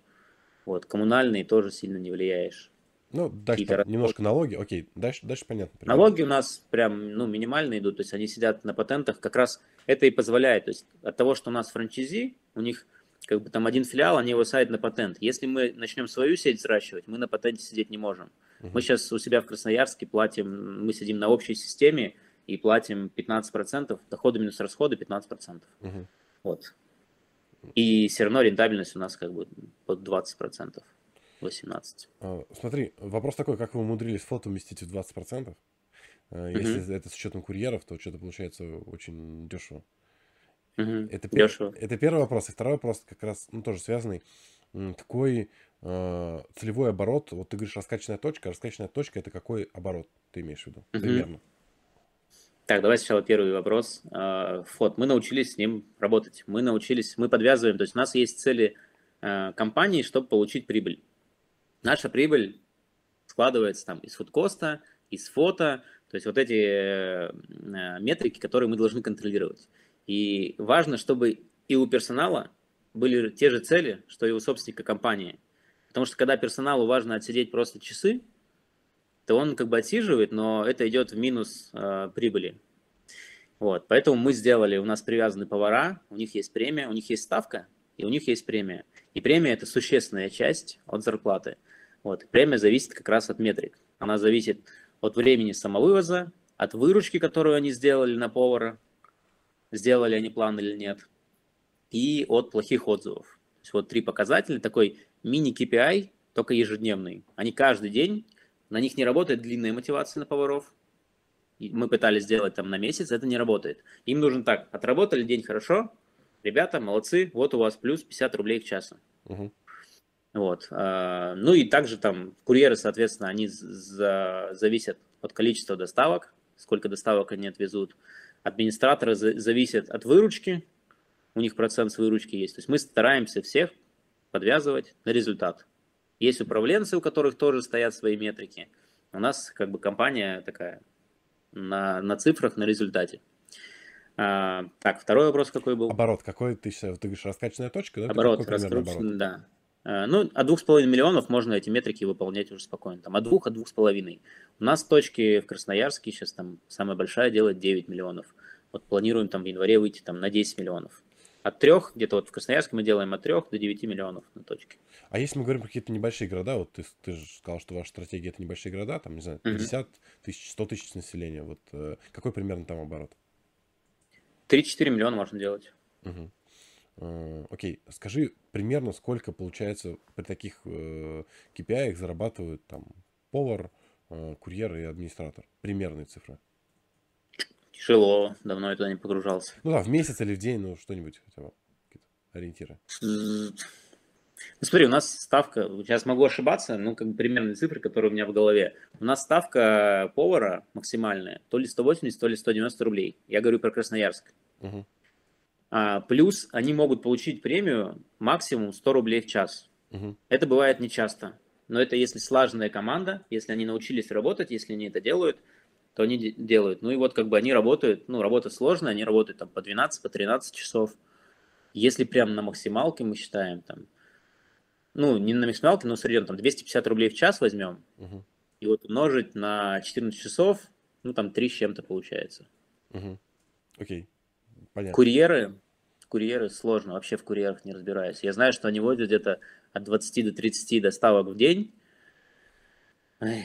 Speaker 2: Вот, коммунальные тоже сильно не влияешь.
Speaker 1: Ну, дальше там, немножко налоги, окей, дальше, дальше понятно.
Speaker 2: Примерно. Налоги у нас прям, ну, минимальные идут, то есть они сидят на патентах, как раз это и позволяет, то есть от того, что у нас франчайзи, у них как бы там один филиал, они его садят на патент. Если мы начнем свою сеть взращивать, мы на патенте сидеть не можем. Uh-huh. Мы сейчас у себя в Красноярске платим, мы сидим на общей системе и платим 15%, доходы минус расходы 15%. Uh-huh. Вот. И все равно рентабельность у нас как бы под 20%. 18.
Speaker 1: А, смотри, вопрос такой, как вы умудрились фото уместить в 20%? А, если угу. это с учетом курьеров, то что-то получается очень дешево.
Speaker 2: Угу. Это, дешево.
Speaker 1: это первый вопрос. И второй вопрос как раз ну, тоже связанный. Какой э, целевой оборот? Вот ты говоришь раскачанная точка. Раскачанная точка это какой оборот ты имеешь в виду? Угу. Примерно.
Speaker 2: Так, давай сначала первый вопрос. Фот. Мы научились с ним работать. Мы научились, мы подвязываем. То есть у нас есть цели компании, чтобы получить прибыль. Наша прибыль складывается там из фудкоста, из фото, то есть вот эти э, метрики, которые мы должны контролировать. И важно, чтобы и у персонала были те же цели, что и у собственника компании. Потому что когда персоналу важно отсидеть просто часы, то он как бы отсиживает, но это идет в минус э, прибыли. Вот, поэтому мы сделали, у нас привязаны повара, у них есть премия, у них есть ставка, и у них есть премия. И премия – это существенная часть от зарплаты. Вот. Премия зависит как раз от метрик. Она зависит от времени самовывоза, от выручки, которую они сделали на повара, сделали они план или нет, и от плохих отзывов. То есть вот три показателя, такой мини-KPI, только ежедневный. Они каждый день, на них не работает длинная мотивация на поваров. Мы пытались сделать там на месяц, это не работает. Им нужно так, отработали день хорошо, ребята, молодцы, вот у вас плюс 50 рублей в час. Угу. Вот. А, ну и также там курьеры, соответственно, они за, зависят от количества доставок, сколько доставок они отвезут. Администраторы за, зависят от выручки, у них процент с выручки есть. То есть мы стараемся всех подвязывать на результат. Есть управленцы, у которых тоже стоят свои метрики. У нас как бы компания такая на, на цифрах, на результате. А, так, второй вопрос какой был?
Speaker 1: Оборот какой ты сейчас, ты говоришь, раскачанная точка, да?
Speaker 2: Оборот, раскрученный, да. Э, ну, от двух с половиной миллионов можно эти метрики выполнять уже спокойно. Там от двух, от двух с половиной. У нас точки в Красноярске сейчас там самая большая делает 9 миллионов. Вот планируем там в январе выйти там на 10 миллионов. От трех, где-то вот в Красноярске мы делаем от трех до 9 миллионов на точке.
Speaker 1: А если мы говорим про какие-то небольшие города, вот ты, ты же сказал, что ваша стратегия это небольшие города, там, не знаю, 50 тысяч, 100 тысяч населения, вот э, какой примерно там оборот?
Speaker 2: 3-4 миллиона можно делать.
Speaker 1: Угу. Окей, скажи примерно, сколько получается при таких э, KPI зарабатывают там повар, э, курьер и администратор? Примерные цифры.
Speaker 2: Тяжело, давно я туда не погружался.
Speaker 1: Ну да, в месяц или в день, ну что-нибудь хотя бы, ориентиры.
Speaker 2: Ну смотри, у нас ставка, сейчас могу ошибаться, ну как бы примерные цифры, которые у меня в голове. У нас ставка повара максимальная, то ли 180, то ли 190 рублей. Я говорю про Красноярск. Угу. А, плюс они могут получить премию максимум 100 рублей в час. Угу. Это бывает нечасто. Но это если слаженная команда, если они научились работать, если они это делают, то они делают. Ну и вот как бы они работают, ну работа сложная, они работают там по 12, по 13 часов. Если прям на максималке мы считаем там, ну не на максималке, но среднем там 250 рублей в час возьмем, угу. и вот умножить на 14 часов, ну там 3 с чем-то получается.
Speaker 1: Угу. Окей. Понятно.
Speaker 2: Курьеры, курьеры сложно, вообще в курьерах не разбираюсь. Я знаю, что они возят где-то от 20 до 30 доставок в день. Эх,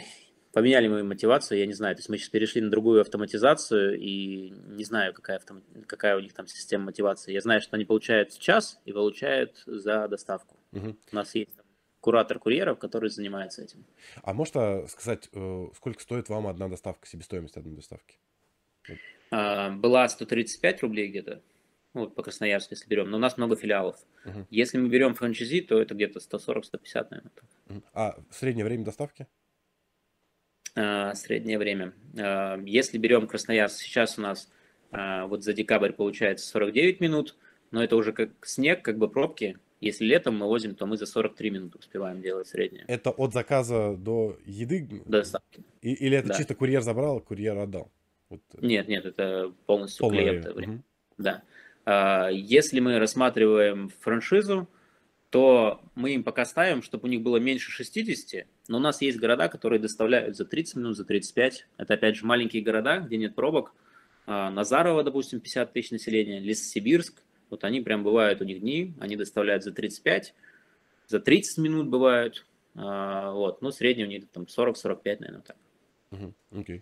Speaker 2: поменяли мою мотивацию, я не знаю. То есть мы сейчас перешли на другую автоматизацию, и не знаю, какая, автом... какая у них там система мотивации. Я знаю, что они получают в час и получают за доставку. Угу. У нас есть куратор курьеров, который занимается этим.
Speaker 1: А можно сказать, э, сколько стоит вам одна доставка, себестоимость одной доставки?
Speaker 2: А, была 135 рублей где-то, ну, вот по Красноярску, если берем, но у нас много филиалов. Угу. Если мы берем франчайзи, то это где-то 140-150, наверное. Так.
Speaker 1: А среднее время доставки?
Speaker 2: А, среднее время. А, если берем Красноярск, сейчас у нас а, вот за декабрь получается 49 минут, но это уже как снег, как бы пробки. Если летом мы возим, то мы за 43 минуты успеваем делать среднее.
Speaker 1: Это от заказа до еды?
Speaker 2: До доставки.
Speaker 1: И, или это да. чисто курьер забрал, курьер отдал?
Speaker 2: Вот. Э, нет, нет, это полностью Полное клиента. Время. Угу. Да. Если мы рассматриваем франшизу, то мы им пока ставим, чтобы у них было меньше 60, но у нас есть города, которые доставляют за 30 минут, за 35. Это, опять же, маленькие города, где нет пробок. Назарова, допустим, 50 тысяч населения, Лесосибирск, вот они прям бывают, у них дни, они доставляют за 35, за 30 минут бывают, а, вот, ну, средний у них там 40-45, наверное, так.
Speaker 1: Окей, okay,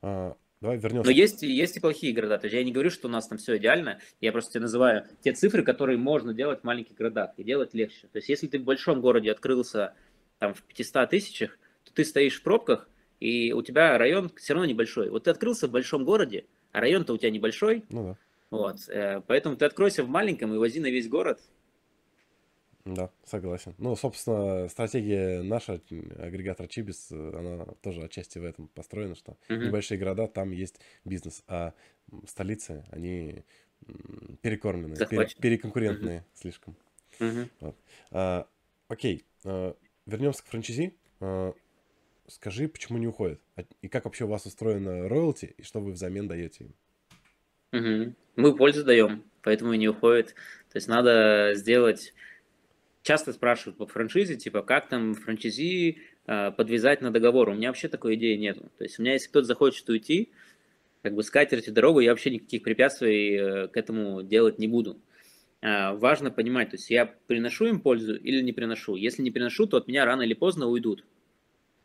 Speaker 1: круто. Давай вернемся.
Speaker 2: Но есть, есть и плохие города, то есть я не говорю, что у нас там все идеально, я просто тебе называю те цифры, которые можно делать в маленьких городах, и делать легче. То есть если ты в большом городе открылся там в 500 тысячах, то ты стоишь в пробках, и у тебя район все равно небольшой. Вот ты открылся в большом городе, а район-то у тебя небольшой, ну да. Вот, э, поэтому ты откройся в маленьком и вози на весь город.
Speaker 1: Да, согласен. Ну, собственно, стратегия наша, агрегатора Чибис, она тоже отчасти в этом построена, что угу. небольшие города, там есть бизнес, а столицы, они перекормленные, пере, переконкурентные угу. слишком. Угу. Вот. А, окей, а, вернемся к франчайзи. А, скажи, почему не уходят? А, и как вообще у вас устроена роялти, и что вы взамен даете им?
Speaker 2: Угу. Мы пользу даем, поэтому и не уходит. То есть надо сделать... Часто спрашивают по франшизе, типа, как там франчайзи э, подвязать на договор. У меня вообще такой идеи нет. То есть у меня, если кто-то захочет уйти, как бы скатерть дорогу, я вообще никаких препятствий э, к этому делать не буду. Э, важно понимать, то есть я приношу им пользу или не приношу. Если не приношу, то от меня рано или поздно уйдут.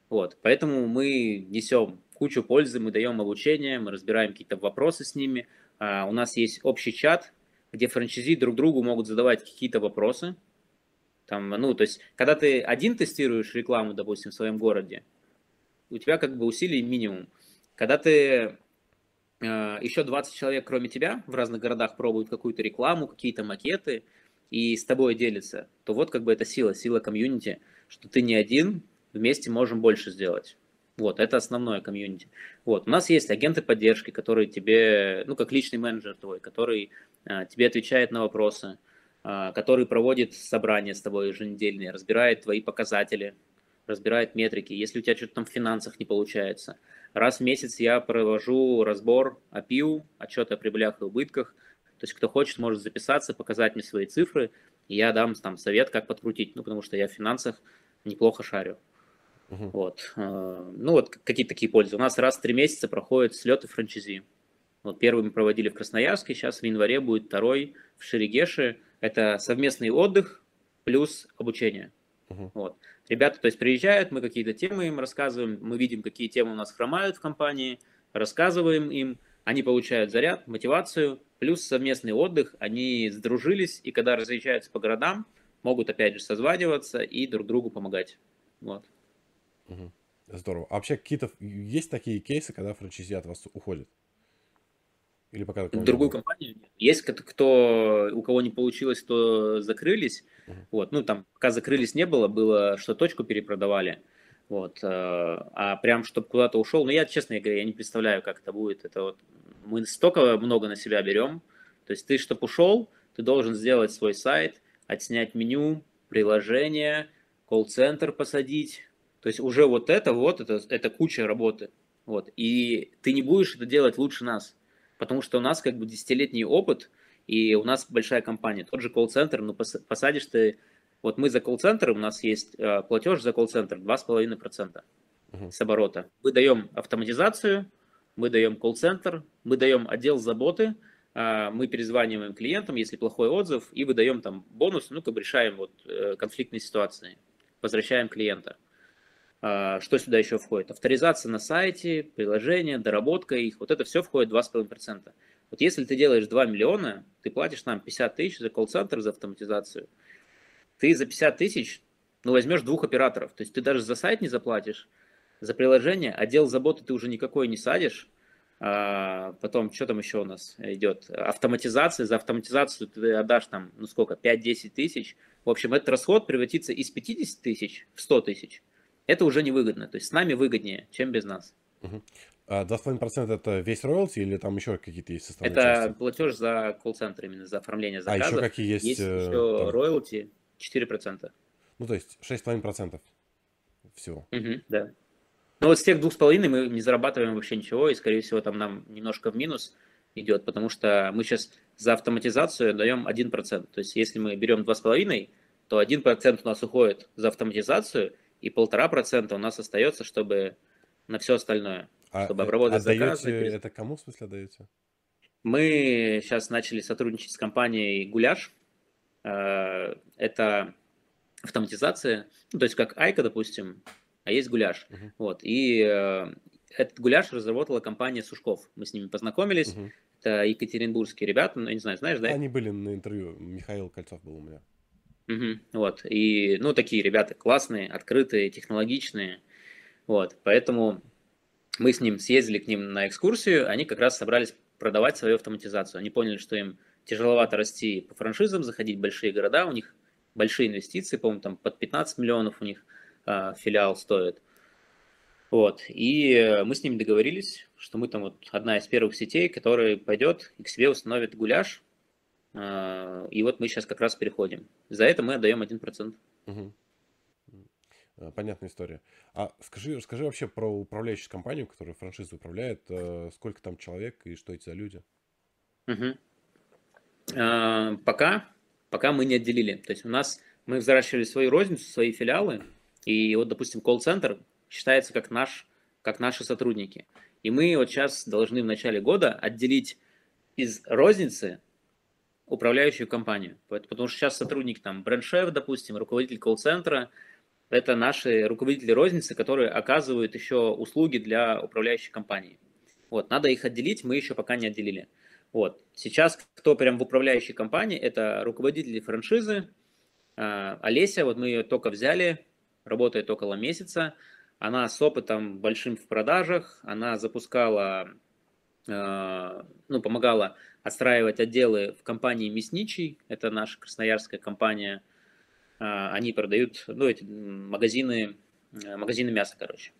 Speaker 2: Вот, поэтому мы несем кучу пользы, мы даем обучение, мы разбираем какие-то вопросы с ними, у нас есть общий чат, где франчайзи друг другу могут задавать какие-то вопросы. Там, ну, то есть, когда ты один тестируешь рекламу, допустим, в своем городе, у тебя как бы усилий минимум. Когда ты э, еще 20 человек, кроме тебя, в разных городах пробуют какую-то рекламу, какие-то макеты, и с тобой делятся, то вот как бы это сила, сила комьюнити, что ты не один, вместе можем больше сделать. Вот, это основное комьюнити. Вот, у нас есть агенты поддержки, которые тебе, ну, как личный менеджер твой, который а, тебе отвечает на вопросы, который проводит собрания с тобой еженедельные, разбирает твои показатели, разбирает метрики, если у тебя что-то там в финансах не получается. Раз в месяц я провожу разбор АПИУ, отчет о прибылях и убытках. То есть, кто хочет, может записаться, показать мне свои цифры, и я дам там совет, как подкрутить, ну, потому что я в финансах неплохо шарю. Угу. Вот. Э, ну, вот какие-то такие пользы. У нас раз в три месяца проходят слеты франчайзи. Вот первый мы проводили в Красноярске, сейчас в январе будет второй в Шерегеше. Это совместный отдых плюс обучение. Угу. Вот. Ребята, то есть приезжают, мы какие-то темы им рассказываем, мы видим, какие темы у нас хромают в компании, рассказываем им, они получают заряд, мотивацию, плюс совместный отдых, они сдружились, и когда разъезжаются по городам, могут опять же созваниваться и друг другу помогать. Вот.
Speaker 1: Угу. Здорово. А вообще какие-то есть такие кейсы, когда франчайзи от вас уходит?
Speaker 2: Или пока Другую компанию Есть кто, у кого не получилось, то закрылись. Uh-huh. Вот, ну там пока закрылись не было, было, что точку перепродавали. Вот, э, а прям, чтобы куда-то ушел, ну я, честно говоря, я не представляю, как это будет. Это вот мы столько много на себя берем. То есть ты, чтобы ушел, ты должен сделать свой сайт, отснять меню, приложение, колл-центр посадить, то есть уже вот это вот, это, это куча работы. Вот. И ты не будешь это делать лучше нас, потому что у нас как бы десятилетний опыт, и у нас большая компания. Тот же колл-центр, ну посадишь ты, вот мы за колл-центр, у нас есть э, платеж за колл-центр 2,5% угу. с оборота. Мы даем автоматизацию, мы даем колл-центр, мы даем отдел заботы, э, мы перезваниваем клиентам, если плохой отзыв, и выдаем там бонус, ну, как решаем вот э, конфликтные ситуации, возвращаем клиента. А, что сюда еще входит? Авторизация на сайте, приложение, доработка их. Вот это все входит 2,5%. Вот если ты делаешь 2 миллиона, ты платишь нам 50 тысяч за колл-центр, за автоматизацию. Ты за 50 тысяч ну, возьмешь двух операторов, то есть ты даже за сайт не заплатишь, за приложение, отдел заботы ты уже никакой не садишь, а, потом, что там еще у нас идет? Автоматизация. За автоматизацию ты отдашь там, ну сколько, 5-10 тысяч. В общем, этот расход превратится из 50 тысяч в 100 тысяч. Это уже невыгодно. То есть с нами выгоднее, чем без нас.
Speaker 1: Угу. А 2,5% это весь роялти или там еще какие-то есть
Speaker 2: составные Это части? платеж за колл-центр именно, за оформление заказа.
Speaker 1: А еще какие есть?
Speaker 2: Есть э, еще роялти 4%.
Speaker 1: Ну, то есть 6,5% всего.
Speaker 2: Угу, да. Но вот с тех двух с половиной мы не зарабатываем вообще ничего, и, скорее всего, там нам немножко в минус идет, потому что мы сейчас за автоматизацию даем 1%. То есть, если мы берем 2,5, то 1% у нас уходит за автоматизацию, и 1,5% у нас остается, чтобы на все остальное.
Speaker 1: А, чтобы обработать заказы. это кому, в смысле, отдаете?
Speaker 2: Мы сейчас начали сотрудничать с компанией «Гуляш». Э, это автоматизация, ну, то есть как Айка, допустим, а есть гуляш. Uh-huh. Вот. И э, этот гуляш разработала компания Сушков. Мы с ними познакомились. Uh-huh. Это екатеринбургские ребята, ну, я не знаю, знаешь, да?
Speaker 1: Они были на интервью, Михаил Кольцов был у меня.
Speaker 2: Угу, вот, и, ну, такие ребята классные, открытые, технологичные, вот, поэтому мы с ним съездили к ним на экскурсию, они как раз собрались продавать свою автоматизацию, они поняли, что им тяжеловато расти по франшизам, заходить в большие города, у них большие инвестиции, по-моему, там под 15 миллионов у них – а, филиал стоит. Вот. И мы с ними договорились, что мы там вот одна из первых сетей, которая пойдет и к себе установит гуляш. А, и вот мы сейчас как раз переходим. За это мы отдаем 1%. Угу.
Speaker 1: Понятная история. А скажи, расскажи вообще про управляющую компанию, которая франшизу управляет. Э, сколько там человек и что эти за люди?
Speaker 2: Угу. Пока, пока мы не отделили. То есть у нас мы взращивали свою розницу, свои филиалы, и вот, допустим, колл-центр считается как, наш, как наши сотрудники. И мы вот сейчас должны в начале года отделить из розницы управляющую компанию. Потому что сейчас сотрудник, там, бренд-шеф, допустим, руководитель колл-центра, это наши руководители розницы, которые оказывают еще услуги для управляющей компании. Вот, надо их отделить, мы еще пока не отделили. Вот, сейчас кто прям в управляющей компании, это руководители франшизы, а, Олеся, вот мы ее только взяли, работает около месяца. Она с опытом большим в продажах, она запускала, ну, помогала отстраивать отделы в компании Мясничий, это наша красноярская компания, э, они продают, ну, эти магазины, э, магазины мяса, короче.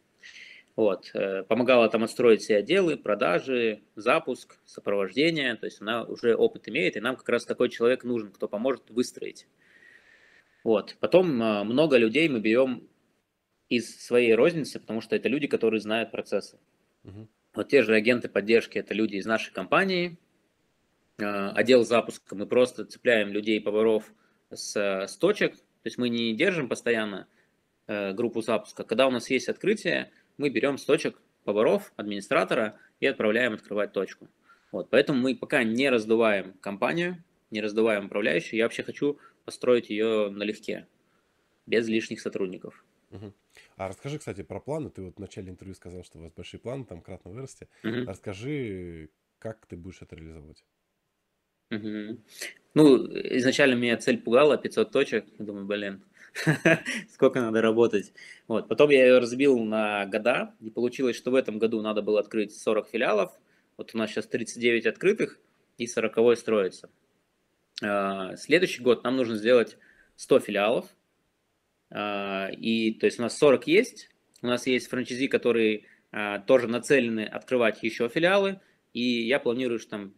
Speaker 2: Вот, помогала там отстроить все отделы, продажи, запуск, сопровождение, то есть она уже опыт имеет, и нам как раз такой человек нужен, кто поможет выстроить. Вот. Потом а, много людей мы берем из своей розницы, потому что это люди, которые знают процессы. Угу. Вот те же агенты поддержки, это люди из нашей компании. А, отдел запуска мы просто цепляем людей, поваров с, с точек. То есть мы не держим постоянно э, группу запуска. Когда у нас есть открытие, мы берем с точек поваров, администратора и отправляем открывать точку. Вот, поэтому мы пока не раздуваем компанию, не раздуваем управляющую. Я вообще хочу построить ее налегке, без лишних сотрудников.
Speaker 1: Угу. А расскажи, кстати, про планы. Ты вот в начале интервью сказал, что у вас большие планы, там кратно вырасти. Угу. Расскажи, как ты будешь это реализовывать?
Speaker 2: Угу. Ну, изначально меня цель пугала, 500 точек. Думаю, блин, [laughs] сколько надо работать. Вот. Потом я ее разбил на года, и получилось, что в этом году надо было открыть 40 филиалов. Вот у нас сейчас 39 открытых, и 40 строится. А, следующий год нам нужно сделать 100 филиалов. А, и то есть у нас 40 есть. У нас есть франчайзи, которые а, тоже нацелены открывать еще филиалы. И я планирую, что там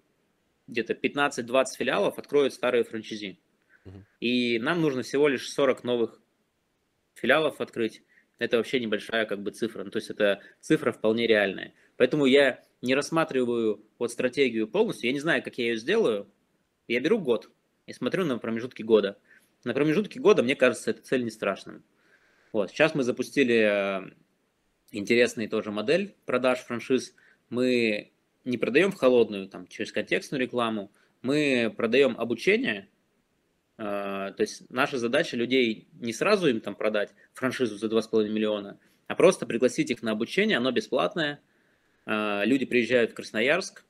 Speaker 2: где-то 15-20 филиалов откроют старые франчайзи. И нам нужно всего лишь 40 новых филиалов открыть. Это вообще небольшая как бы цифра. Ну, то есть это цифра вполне реальная. Поэтому я не рассматриваю вот стратегию полностью. Я не знаю, как я ее сделаю. Я беру год и смотрю на промежутки года. На промежутке года, мне кажется, эта цель не страшным. Вот. Сейчас мы запустили э, интересный тоже модель продаж франшиз. Мы не продаем в холодную, там, через контекстную рекламу, мы продаем обучение, э, то есть наша задача людей не сразу им там продать франшизу за 2,5 миллиона, а просто пригласить их на обучение, оно бесплатное, э, люди приезжают в Красноярск,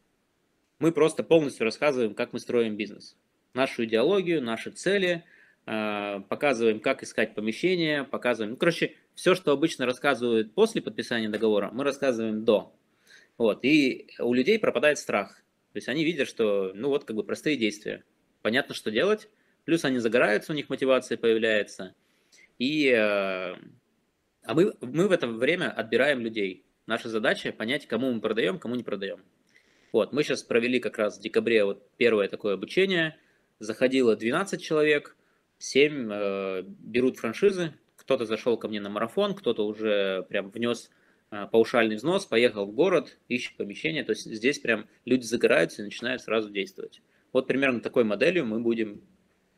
Speaker 2: мы просто полностью рассказываем, как мы строим бизнес. Нашу идеологию, наши цели, показываем, как искать помещение, показываем, ну, короче, все, что обычно рассказывают после подписания договора, мы рассказываем до. Вот, и у людей пропадает страх. То есть они видят, что, ну вот, как бы простые действия. Понятно, что делать. Плюс они загораются, у них мотивация появляется. И, э, а мы, мы в это время отбираем людей. Наша задача понять, кому мы продаем, кому не продаем. Вот, мы сейчас провели как раз в декабре вот первое такое обучение. Заходило 12 человек, 7 э, берут франшизы. Кто-то зашел ко мне на марафон, кто-то уже прям внес э, паушальный взнос, поехал в город, ищет помещение. То есть здесь прям люди загораются и начинают сразу действовать. Вот примерно такой моделью мы будем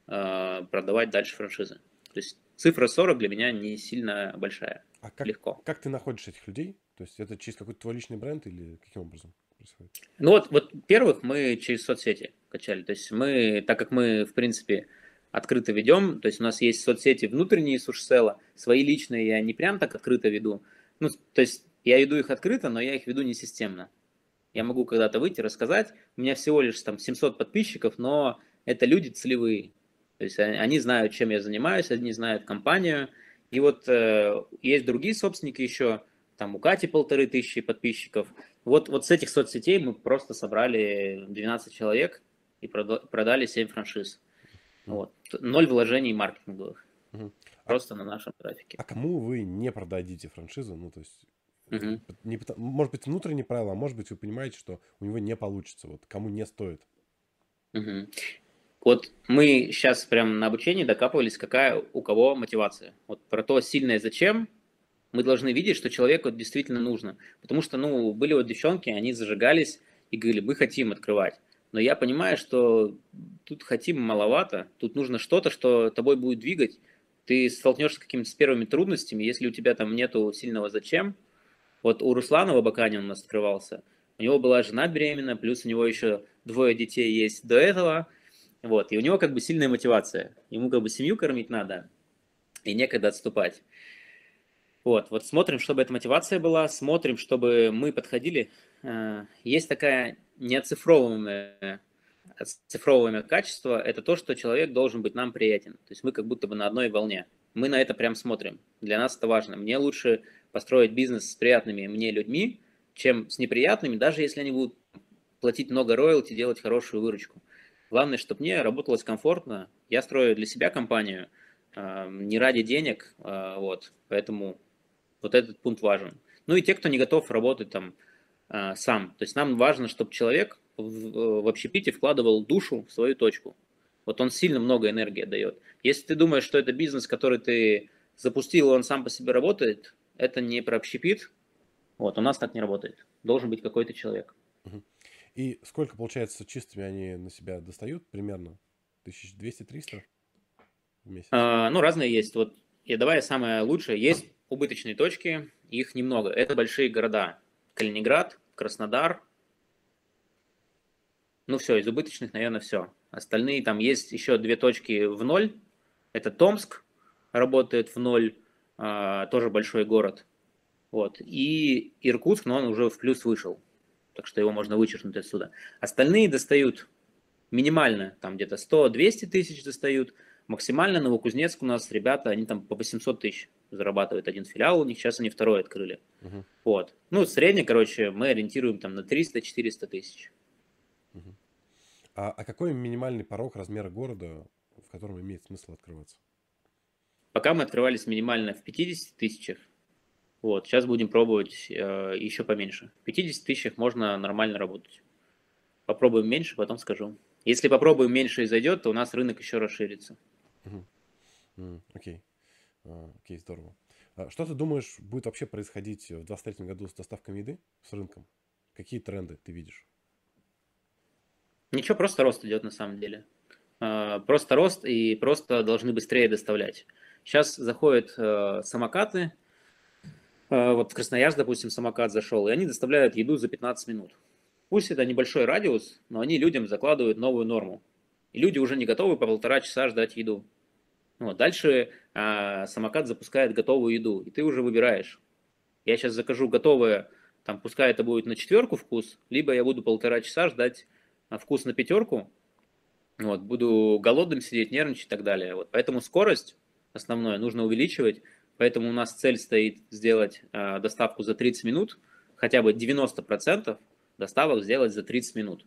Speaker 2: э, продавать дальше франшизы. То есть цифра 40 для меня не сильно большая.
Speaker 1: А как,
Speaker 2: легко.
Speaker 1: Как ты находишь этих людей? То есть это через какой-то твой личный бренд или каким образом?
Speaker 2: происходит? Ну вот, вот первых мы через соцсети качали. То есть мы, так как мы, в принципе, открыто ведем, то есть у нас есть соцсети внутренние сушсела, свои личные я не прям так открыто веду. Ну, то есть я веду их открыто, но я их веду не системно. Я могу когда-то выйти, рассказать. У меня всего лишь там 700 подписчиков, но это люди целевые. То есть они знают, чем я занимаюсь, они знают компанию. И вот э, есть другие собственники еще, там у Кати полторы тысячи подписчиков. Вот, вот с этих соцсетей мы просто собрали 12 человек и продали 7 франшиз. Вот. Ноль вложений маркетинговых. Угу. Просто а, на нашем трафике.
Speaker 1: А кому вы не продадите франшизу? Ну, то есть, угу. не, может быть, внутреннее правило, а может быть, вы понимаете, что у него не получится. Вот кому не стоит.
Speaker 2: Угу. Вот мы сейчас прям на обучении докапывались, какая у кого мотивация. Вот про то сильное зачем мы должны видеть, что человеку действительно нужно. Потому что, ну, были вот девчонки, они зажигались и говорили, мы хотим открывать. Но я понимаю, что тут хотим маловато, тут нужно что-то, что тобой будет двигать. Ты столкнешься с какими-то первыми трудностями, если у тебя там нету сильного зачем. Вот у Руслана в Абакане он у нас открывался, у него была жена беременна, плюс у него еще двое детей есть до этого. Вот, и у него как бы сильная мотивация. Ему как бы семью кормить надо, и некогда отступать. Вот, вот смотрим, чтобы эта мотивация была, смотрим, чтобы мы подходили. Э, есть такая неоцифровываемое оцифровываемое качество, это то, что человек должен быть нам приятен. То есть мы как будто бы на одной волне. Мы на это прям смотрим. Для нас это важно. Мне лучше построить бизнес с приятными мне людьми, чем с неприятными, даже если они будут платить много роялти, делать хорошую выручку. Главное, чтобы мне работалось комфортно. Я строю для себя компанию, э, не ради денег, э, вот, поэтому вот этот пункт важен. Ну и те, кто не готов работать там э, сам. То есть нам важно, чтобы человек в, в общепите вкладывал душу в свою точку. Вот он сильно много энергии дает. Если ты думаешь, что это бизнес, который ты запустил, и он сам по себе работает, это не про общепит. Вот, у нас так не работает. Должен быть какой-то человек.
Speaker 1: И сколько, получается, чистыми они на себя достают примерно? 1200-300
Speaker 2: в месяц? А, ну, разные есть. Вот и давай самое лучшее. Есть убыточные точки, их немного. Это большие города. Калининград, Краснодар. Ну все, из убыточных, наверное, все. Остальные там есть еще две точки в ноль. Это Томск, работает в ноль, а, тоже большой город. Вот. И Иркутск, но он уже в плюс вышел. Так что его можно вычеркнуть отсюда. Остальные достают минимально, там где-то 100-200 тысяч достают. Максимально Новокузнецк у нас ребята, они там по 800 тысяч зарабатывает один филиал, у них сейчас они второй открыли. Угу. Вот. Ну, средний, короче, мы ориентируем там на 300-400 тысяч.
Speaker 1: Угу. А, а какой минимальный порог размера города, в котором имеет смысл открываться?
Speaker 2: Пока мы открывались минимально в 50 тысячах. Вот, сейчас будем пробовать э, еще поменьше. В 50 тысячах можно нормально работать. Попробуем меньше, потом скажу. Если попробуем меньше и зайдет, то у нас рынок еще расширится.
Speaker 1: Окей. А, окей, здорово. А что ты думаешь, будет вообще происходить в 2023 году с доставкой еды, с рынком? Какие тренды ты видишь?
Speaker 2: Ничего, просто рост идет на самом деле. А, просто рост и просто должны быстрее доставлять. Сейчас заходят э, самокаты. Вот в Красноярск, допустим, самокат зашел, и они доставляют еду за 15 минут. Пусть это небольшой радиус, но они людям закладывают новую норму. И люди уже не готовы по полтора часа ждать еду. Вот. Дальше а, самокат запускает готовую еду, и ты уже выбираешь. Я сейчас закажу готовое, там, пускай это будет на четверку вкус, либо я буду полтора часа ждать а, вкус на пятерку, Вот, буду голодным сидеть, нервничать и так далее. Вот, поэтому скорость основное нужно увеличивать. Поэтому у нас цель стоит сделать э, доставку за 30 минут, хотя бы 90% доставок сделать за 30 минут.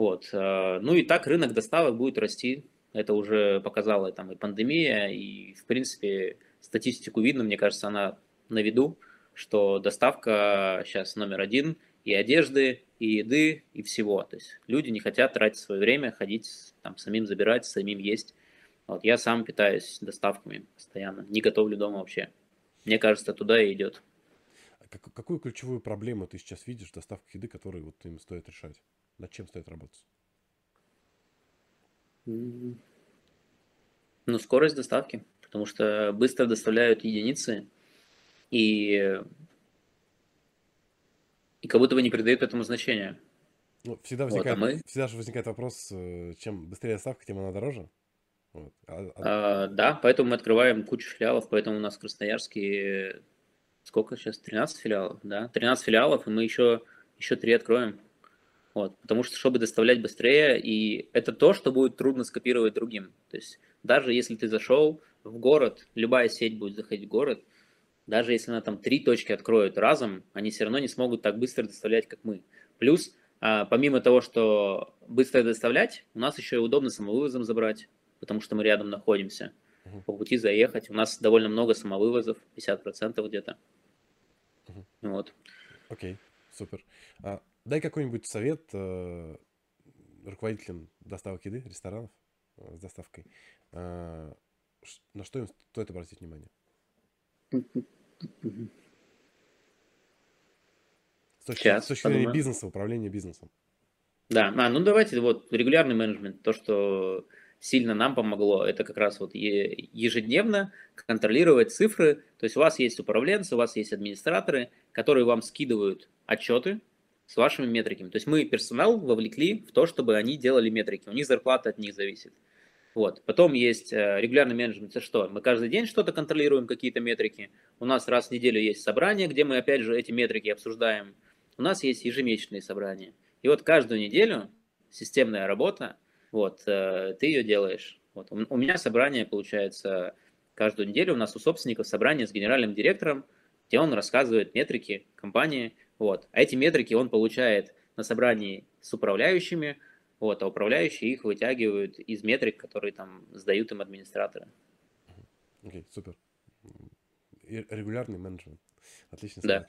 Speaker 2: Вот. Э, ну и так рынок доставок будет расти. Это уже показала там и пандемия, и в принципе статистику видно, мне кажется, она на виду, что доставка сейчас номер один и одежды, и еды, и всего. То есть люди не хотят тратить свое время, ходить там самим забирать, самим есть. Вот я сам питаюсь доставками постоянно, не готовлю дома вообще. Мне кажется, туда и идет.
Speaker 1: А какую ключевую проблему ты сейчас видишь в доставке еды, которую вот им стоит решать? Над чем стоит работать?
Speaker 2: Ну, скорость доставки, потому что быстро доставляют единицы, и, и как будто бы не придают этому значения.
Speaker 1: Ну, всегда возникает, вот, а мы... всегда же возникает вопрос, э, чем быстрее доставка, тем она дороже.
Speaker 2: Вот. А, а... А, да, поэтому мы открываем кучу филиалов, поэтому у нас в Красноярске сколько сейчас? 13 филиалов, да? 13 филиалов, и мы еще, еще 3 откроем. Вот, потому что, чтобы доставлять быстрее, и это то, что будет трудно скопировать другим. То есть даже если ты зашел в город, любая сеть будет заходить в город, даже если она там три точки откроет разом, они все равно не смогут так быстро доставлять, как мы. Плюс, а, помимо того, что быстро доставлять, у нас еще и удобно самовывозом забрать, потому что мы рядом находимся. По пути заехать. У нас довольно много самовывозов, 50% где-то. Вот.
Speaker 1: Окей, супер. А, Дай какой-нибудь совет э, руководителям доставок еды, ресторанов э, с доставкой. Э, на что им стоит обратить внимание? С точки, Сейчас, с точки зрения бизнеса, управления бизнесом.
Speaker 2: Да, а, ну давайте вот регулярный менеджмент, то, что сильно нам помогло, это как раз вот ежедневно контролировать цифры. То есть у вас есть управленцы, у вас есть администраторы, которые вам скидывают отчеты, с вашими метриками. То есть мы персонал вовлекли в то, чтобы они делали метрики. У них зарплата от них зависит. Вот. Потом есть э, регулярный менеджмент. Это что? Мы каждый день что-то контролируем, какие-то метрики. У нас раз в неделю есть собрание, где мы опять же эти метрики обсуждаем. У нас есть ежемесячные собрания. И вот каждую неделю системная работа, вот, э, ты ее делаешь. Вот. У меня собрание получается каждую неделю. У нас у собственников собрание с генеральным директором, где он рассказывает метрики компании, вот. А эти метрики он получает на собрании с управляющими, вот, а управляющие их вытягивают из метрик, которые там сдают им администраторы.
Speaker 1: Окей, okay, супер. И регулярный менеджмент. Отлично. Да.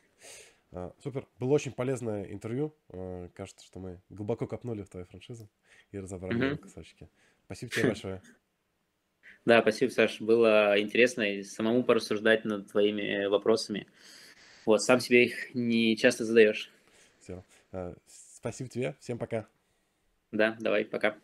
Speaker 1: А, супер. Было очень полезное интервью. А, кажется, что мы глубоко копнули в твою франшизу и разобрали mm-hmm. кусочки. Спасибо тебе большое. [laughs]
Speaker 2: Да, спасибо, Саш. Было интересно и самому порассуждать над твоими вопросами. Вот, сам себе их не часто задаешь.
Speaker 1: Все. Э, спасибо тебе. Всем пока.
Speaker 2: Да, давай, пока.